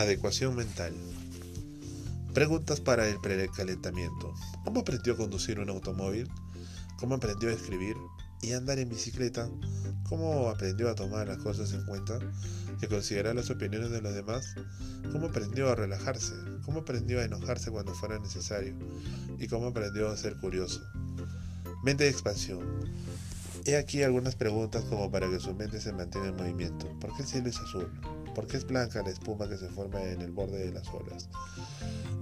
Adecuación mental. Preguntas para el precalentamiento. ¿Cómo aprendió a conducir un automóvil? ¿Cómo aprendió a escribir y andar en bicicleta? ¿Cómo aprendió a tomar las cosas en cuenta y considerar las opiniones de los demás? ¿Cómo aprendió a relajarse? ¿Cómo aprendió a enojarse cuando fuera necesario? ¿Y cómo aprendió a ser curioso? Mente de expansión. He aquí algunas preguntas como para que su mente se mantenga en movimiento. ¿Por qué el cielo es azul? ¿Por qué es blanca la espuma que se forma en el borde de las olas?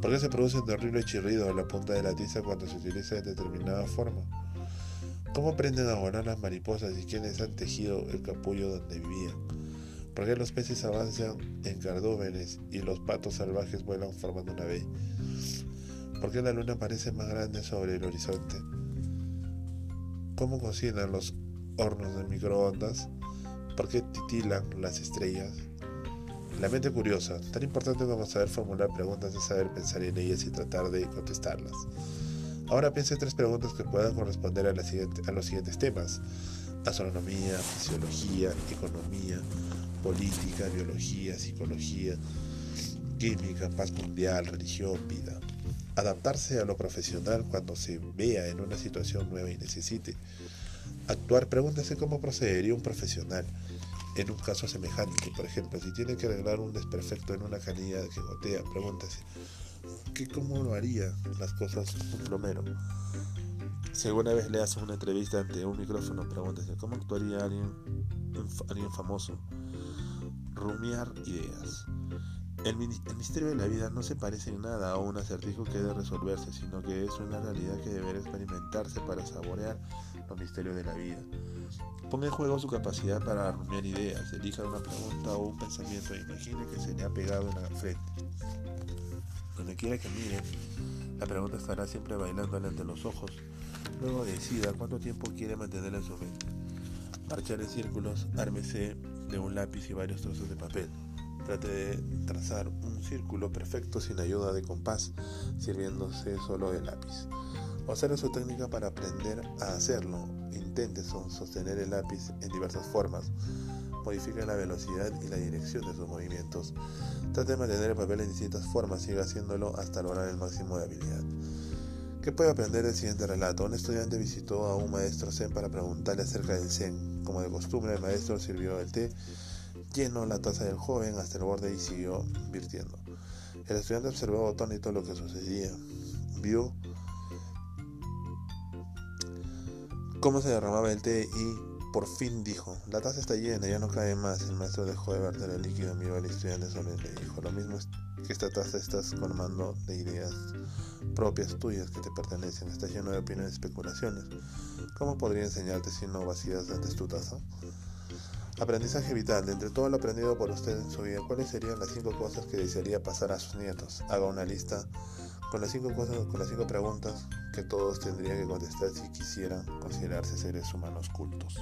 ¿Por qué se produce un horrible chirrido en la punta de la tiza cuando se utiliza de determinada forma? ¿Cómo aprenden a volar las mariposas y quiénes han tejido el capullo donde vivían? ¿Por qué los peces avanzan en cardúmenes y los patos salvajes vuelan formando una V? ¿Por qué la luna parece más grande sobre el horizonte? ¿Cómo cocinan los hornos de microondas? ¿Por qué titilan las estrellas? La mente curiosa, tan importante como saber formular preguntas es saber pensar en ellas y tratar de contestarlas. Ahora piense tres preguntas que puedan corresponder a, a los siguientes temas. Astronomía, fisiología, economía, política, biología, psicología, química, paz mundial, religión, vida. Adaptarse a lo profesional cuando se vea en una situación nueva y necesite. Actuar, pregúntese cómo procedería un profesional en un caso semejante. Por ejemplo, si tiene que arreglar un desperfecto en una canilla que gotea, pregúntese, ¿qué, ¿cómo lo haría las cosas un plomero? Si alguna vez le hace una entrevista ante un micrófono, pregúntese, ¿cómo actuaría alguien, alguien famoso? Rumiar ideas. El, misterio de la vida no se parece en nada a un acertijo que debe resolverse, sino que es una realidad que deberá experimentarse para saborear los misterios de la vida. Ponga en juego su capacidad para rumiar ideas, elija una pregunta o un pensamiento e imagine que se le ha pegado en la frente. Donde quiera que mire, la pregunta estará siempre bailándole ante los ojos. Luego decida cuánto tiempo quiere mantenerla en su mente. Marchar en círculos, ármese de un lápiz y varios trozos de papel. Trate de trazar un círculo perfecto sin ayuda de compás, sirviéndose solo de lápiz. Observe su técnica para aprender a hacerlo intente sostener el lápiz en diversas formas. Modifique la velocidad y la dirección de sus movimientos. Trate de mantener el papel en distintas formas, siga haciéndolo hasta lograr el máximo de habilidad. ¿Qué puede aprender del siguiente relato? Un estudiante visitó a un maestro Zen para preguntarle acerca del Zen. Como de costumbre, el maestro sirvió el té, llenó la taza del joven hasta el borde y siguió virtiendo. El estudiante observó atónito lo que sucedía. Vio cómo se derramaba el té y por fin dijo, la taza está llena, ya no cae más. El maestro dejó de verter el líquido, miró al estudiante solo y dijo, lo mismo es que esta taza estás colmando de ideas propias tuyas que te pertenecen, está lleno de opiniones y especulaciones. ¿Cómo podría enseñarte si no vacías antes tu taza? Aprendizaje vital. De entre todo lo aprendido por usted en su vida, ¿cuáles serían las cinco cosas que desearía pasar a sus nietos? Haga una lista con las cinco cosas, con las cinco preguntas que todos tendrían que contestar si quisieran considerarse seres humanos cultos.